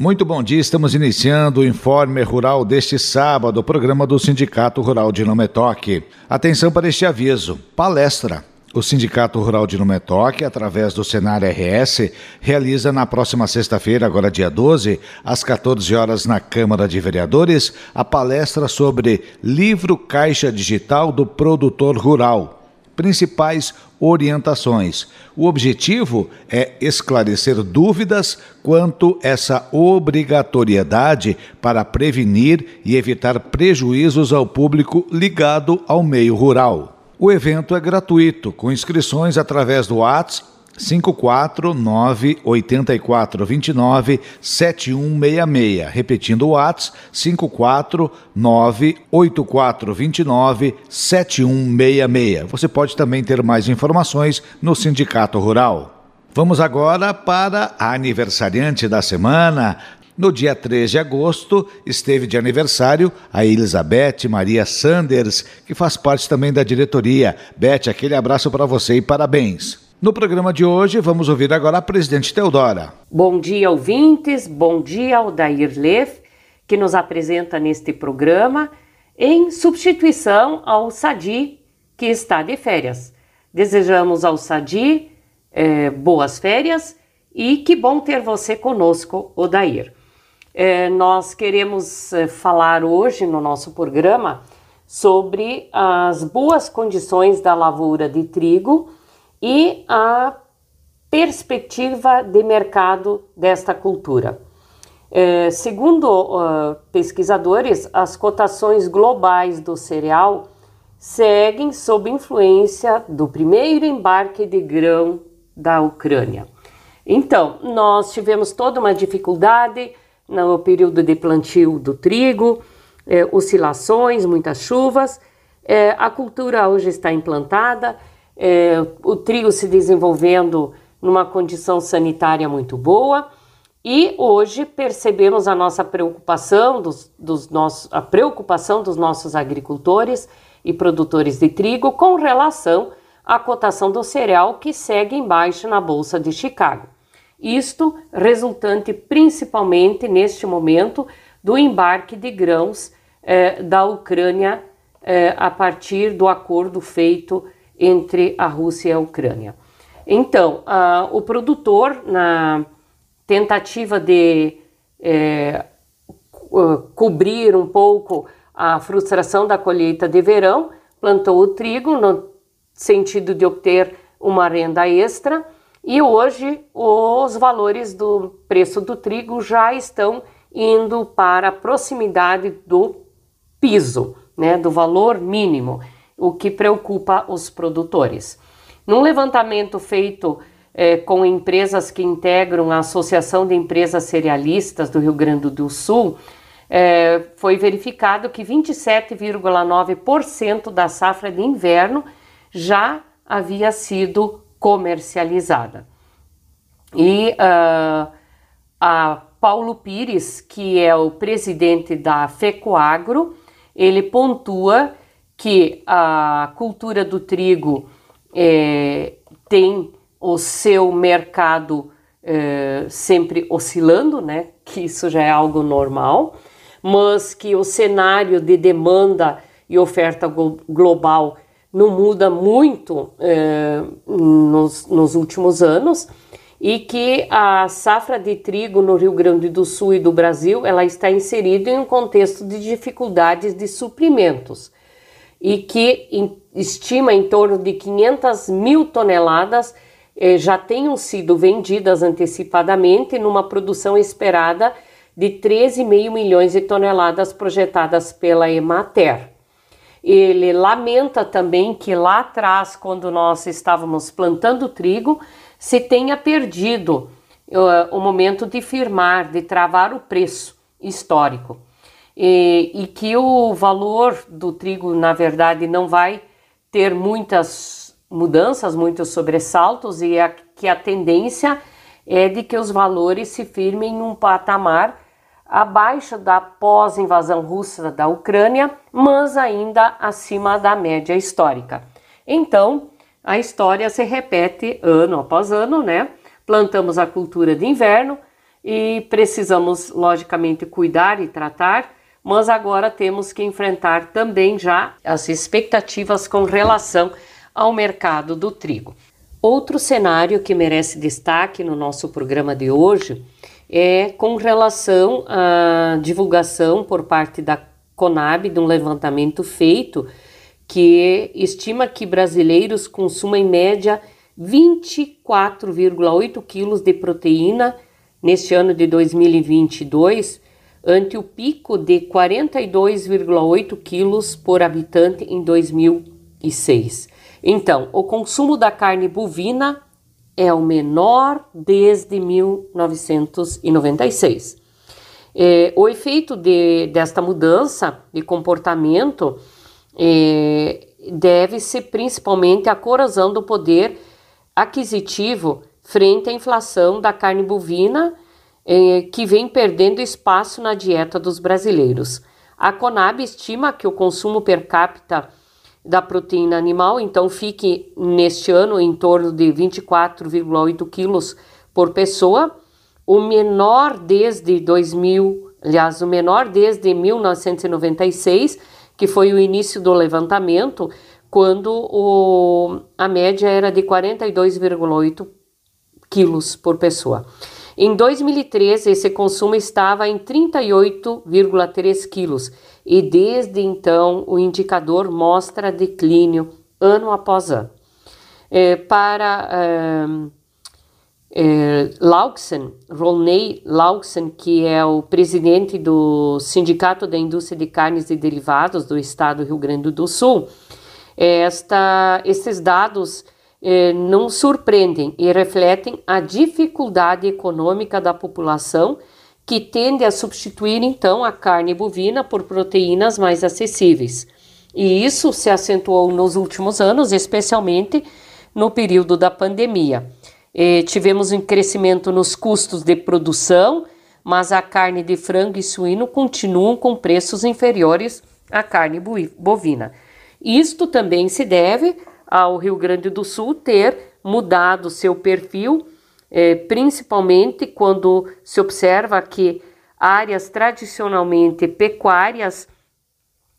Muito bom dia, estamos iniciando o Informe Rural deste sábado, programa do Sindicato Rural de Nometoque. Atenção para este aviso: palestra. O Sindicato Rural de Numetoque, através do Senar RS, realiza na próxima sexta-feira, agora dia 12, às 14 horas na Câmara de Vereadores, a palestra sobre Livro Caixa Digital do Produtor Rural principais orientações. O objetivo é esclarecer dúvidas quanto essa obrigatoriedade para prevenir e evitar prejuízos ao público ligado ao meio rural. O evento é gratuito, com inscrições através do WhatsApp 549 8429 7166. Repetindo o WhatsApp 549 8429 7166. Você pode também ter mais informações no Sindicato Rural. Vamos agora para a aniversariante da semana, no dia 3 de agosto, esteve de aniversário a Elizabeth Maria Sanders, que faz parte também da diretoria. Beth, aquele abraço para você e parabéns. No programa de hoje, vamos ouvir agora a presidente Teodora. Bom dia, ouvintes. Bom dia ao Dair Leff, que nos apresenta neste programa, em substituição ao Sadi, que está de férias. Desejamos ao Sadi eh, boas férias e que bom ter você conosco, Odair. É, nós queremos é, falar hoje no nosso programa sobre as boas condições da lavoura de trigo e a perspectiva de mercado desta cultura. É, segundo uh, pesquisadores, as cotações globais do cereal seguem sob influência do primeiro embarque de grão da Ucrânia. Então, nós tivemos toda uma dificuldade no período de plantio do trigo, é, oscilações, muitas chuvas. É, a cultura hoje está implantada, é, o trigo se desenvolvendo numa condição sanitária muito boa e hoje percebemos a nossa preocupação dos, dos nossos, a preocupação dos nossos agricultores e produtores de trigo com relação à cotação do cereal que segue em baixa na bolsa de Chicago. Isto resultante principalmente neste momento do embarque de grãos eh, da Ucrânia eh, a partir do acordo feito entre a Rússia e a Ucrânia. Então, o produtor, na tentativa de eh, cobrir um pouco a frustração da colheita de verão, plantou o trigo no sentido de obter uma renda extra e hoje os valores do preço do trigo já estão indo para a proximidade do piso, né, do valor mínimo, o que preocupa os produtores. Num levantamento feito é, com empresas que integram a Associação de Empresas Cerealistas do Rio Grande do Sul, é, foi verificado que 27,9% da safra de inverno já havia sido comercializada. E uh, a Paulo Pires, que é o presidente da FECOAGRO, ele pontua que a cultura do trigo é, tem o seu mercado é, sempre oscilando, né? Que isso já é algo normal, mas que o cenário de demanda e oferta global não muda muito é, nos, nos últimos anos e que a safra de trigo no Rio Grande do Sul e do Brasil ela está inserida em um contexto de dificuldades de suprimentos e que estima em torno de 500 mil toneladas eh, já tenham sido vendidas antecipadamente numa produção esperada de 13,5 milhões de toneladas projetadas pela Emater. Ele lamenta também que lá atrás, quando nós estávamos plantando trigo, se tenha perdido uh, o momento de firmar, de travar o preço histórico. E, e, que o valor do trigo, na verdade, não vai ter muitas mudanças, muitos sobressaltos, e a, que a tendência é de que os valores se firmem num patamar abaixo da pós-invasão russa da Ucrânia, mas ainda acima da média histórica. Então, a história se repete ano após ano, né? Plantamos a cultura de inverno, e precisamos, logicamente, cuidar e tratar, mas agora temos que enfrentar também já as expectativas com relação ao mercado do trigo. Outro cenário que merece destaque no nosso programa de hoje é com relação à divulgação por parte da Conab de um levantamento feito que estima que brasileiros consumem em média 24,8 quilos de proteína neste ano de 2022, ante o pico de 42,8 quilos por habitante em 2006. Então, o consumo da carne bovina é o menor desde 1996. É, o efeito de, desta mudança de comportamento é, deve-se principalmente à corrosão do poder aquisitivo frente à inflação da carne bovina, é, que vem perdendo espaço na dieta dos brasileiros. A Conab estima que o consumo per capita da proteína animal, então fique neste ano em torno de 24,8 quilos por pessoa, o menor desde 2000, aliás, o menor desde 1996, que foi o início do levantamento, quando o, a média era de 42,8 quilos por pessoa. Em 2013, esse consumo estava em 38,3 quilos e desde então o indicador mostra declínio ano após ano. É, para é, é, Lauxen, Roney Lauxen, que é o presidente do Sindicato da Indústria de Carnes e Derivados do Estado do Rio Grande do Sul, esta, esses dados eh, não surpreendem e refletem a dificuldade econômica da população que tende a substituir então a carne bovina por proteínas mais acessíveis. E isso se acentuou nos últimos anos, especialmente no período da pandemia. Eh, tivemos um crescimento nos custos de produção, mas a carne de frango e suíno continuam com preços inferiores à carne bovina. Isto também se deve ao Rio Grande do Sul ter mudado seu perfil, eh, principalmente quando se observa que áreas tradicionalmente pecuárias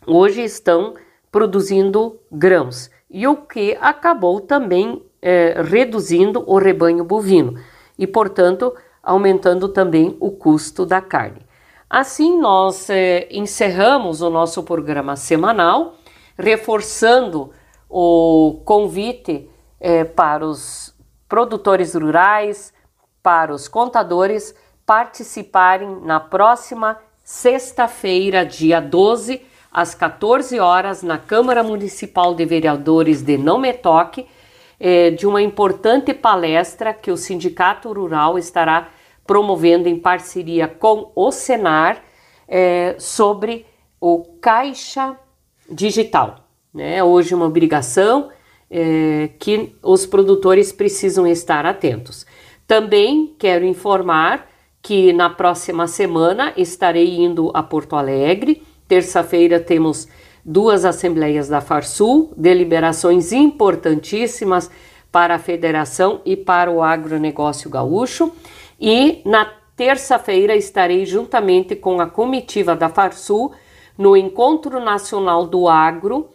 hoje estão produzindo grãos, e o que acabou também eh, reduzindo o rebanho bovino e, portanto, aumentando também o custo da carne. Assim, nós eh, encerramos o nosso programa semanal, reforçando o convite é, para os produtores rurais, para os contadores participarem na próxima sexta-feira, dia 12, às 14 horas, na Câmara Municipal de Vereadores de Não Me Toque, é, de uma importante palestra que o Sindicato Rural estará promovendo em parceria com o Senar é, sobre o Caixa Digital né? Hoje uma obrigação é, que os produtores precisam estar atentos. Também quero informar que na próxima semana estarei indo a Porto Alegre. Terça-feira temos duas assembleias da Farsul, deliberações importantíssimas para a federação e para o agronegócio gaúcho. E na terça-feira estarei juntamente com a comitiva da Farsul no Encontro Nacional do Agro,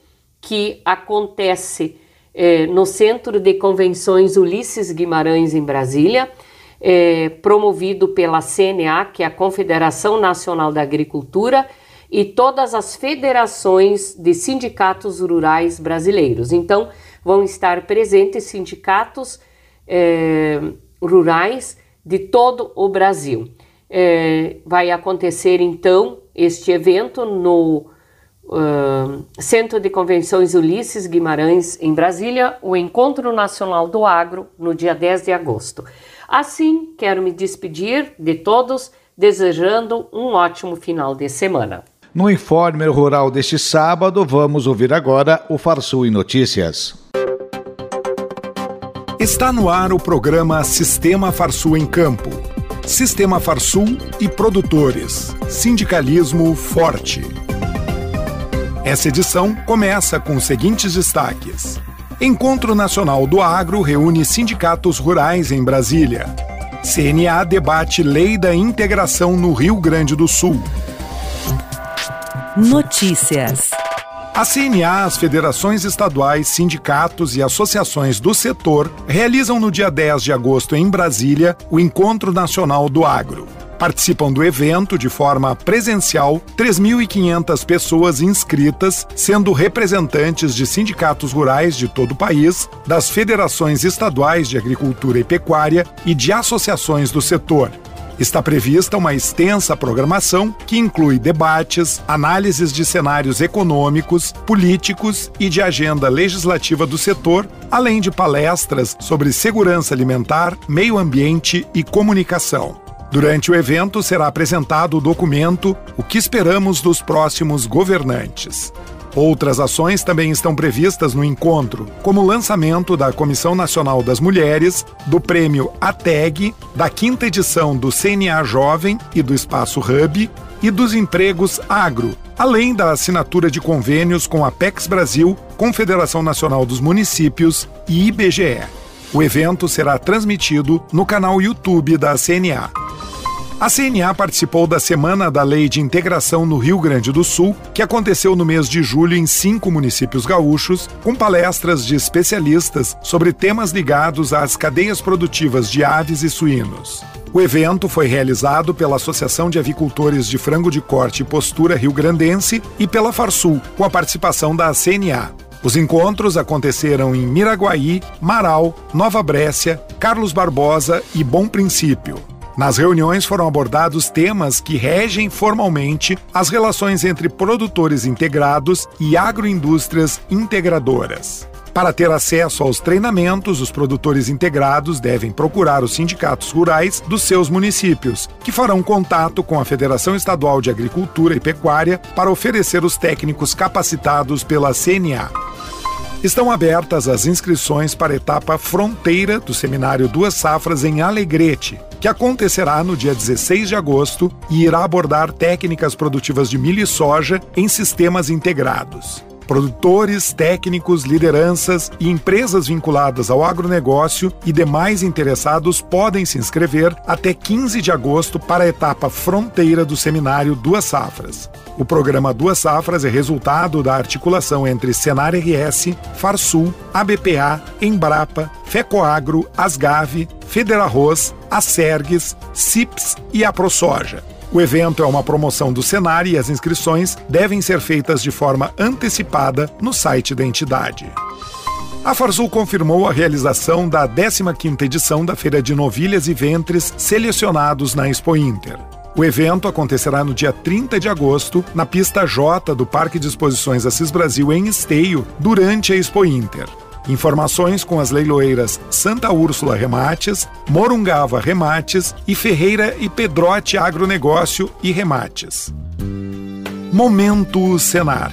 que acontece é, no Centro de Convenções Ulisses Guimarães, em Brasília, é, promovido pela CNA, que é a Confederação Nacional da Agricultura, e todas as federações de sindicatos rurais brasileiros. Então, vão estar presentes sindicatos é, rurais de todo o Brasil. Vai acontecer então este evento no Uh, Centro de Convenções Ulisses Guimarães, em Brasília, o Encontro Nacional do Agro, no dia 10 de agosto. Assim, quero me despedir de todos, desejando um ótimo final de semana. No Informe Rural deste sábado, vamos ouvir agora o Farsul em Notícias. Está no ar o programa Sistema Farsul em Campo. Sistema Farsul e produtores. Sindicalismo forte. Essa edição começa com os seguintes destaques. Encontro Nacional do Agro reúne sindicatos rurais em Brasília. CNA debate lei da integração no Rio Grande do Sul. Notícias. A CNA, as federações estaduais, sindicatos e associações do setor realizam no dia 10 de agosto em Brasília o Encontro Nacional do Agro. Participam do evento de forma presencial 3.500 pessoas inscritas, sendo representantes de sindicatos rurais de todo o país, das federações estaduais de agricultura e pecuária e de associações do setor. Está prevista uma extensa programação que inclui debates, análises de cenários econômicos, políticos e de agenda legislativa do setor, além de palestras sobre segurança alimentar, meio ambiente e comunicação. Durante o evento será apresentado o documento O que esperamos dos próximos governantes. Outras ações também estão previstas no encontro, como o lançamento da Comissão Nacional das Mulheres, do prêmio ATEG, da quinta edição do CNA Jovem e do Espaço Hub e dos empregos agro, além da assinatura de convênios com a PEX Brasil, Confederação Nacional dos Municípios e IBGE. O evento será transmitido no canal YouTube da CNA. A CNA participou da Semana da Lei de Integração no Rio Grande do Sul, que aconteceu no mês de julho em cinco municípios gaúchos, com palestras de especialistas sobre temas ligados às cadeias produtivas de aves e suínos. O evento foi realizado pela Associação de Avicultores de Frango de Corte e Postura Rio Grandense e pela Farsul, com a participação da CNA. Os encontros aconteceram em Miraguaí, Marau, Nova Brécia, Carlos Barbosa e Bom Princípio. Nas reuniões foram abordados temas que regem formalmente as relações entre produtores integrados e agroindústrias integradoras. Para ter acesso aos treinamentos, os produtores integrados devem procurar os sindicatos rurais dos seus municípios, que farão contato com a Federação Estadual de Agricultura e Pecuária para oferecer os técnicos capacitados pela CNA. Estão abertas as inscrições para a etapa fronteira do seminário Duas Safras em Alegrete, que acontecerá no dia 16 de agosto e irá abordar técnicas produtivas de milho e soja em sistemas integrados. Produtores, técnicos, lideranças e empresas vinculadas ao agronegócio e demais interessados podem se inscrever até 15 de agosto para a etapa fronteira do seminário Duas Safras. O programa Duas Safras é resultado da articulação entre Senar RS, Farsul, ABPA, Embrapa, FECOAGRO, Asgave, Federarroz, Acergues, CIPS e a ProSoja. O evento é uma promoção do Senar e as inscrições devem ser feitas de forma antecipada no site da entidade. A Farsul confirmou a realização da 15ª edição da Feira de Novilhas e Ventres selecionados na Expo Inter. O evento acontecerá no dia 30 de agosto, na pista J do Parque de Exposições Assis Brasil em Esteio, durante a Expo Inter. Informações com as leiloeiras Santa Úrsula Remates, Morungava Remates e Ferreira e Pedrote Agronegócio e Remates. Momento Senar.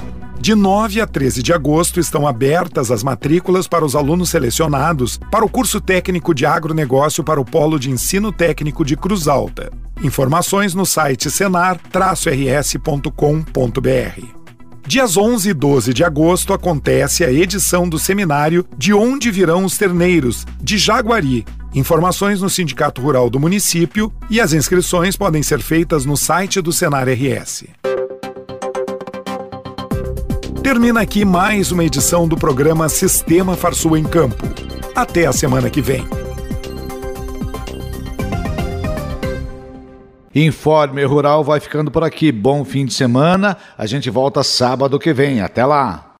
de 9 a 13 de agosto estão abertas as matrículas para os alunos selecionados para o curso técnico de agronegócio para o Polo de Ensino Técnico de Cruz Alta. Informações no site senar-rs.com.br. Dias 11 e 12 de agosto acontece a edição do seminário De Onde Virão os Terneiros, de Jaguari. Informações no Sindicato Rural do município e as inscrições podem ser feitas no site do Senar RS. Termina aqui mais uma edição do programa Sistema Farsul em Campo. Até a semana que vem. Informe Rural vai ficando por aqui. Bom fim de semana. A gente volta sábado que vem. Até lá.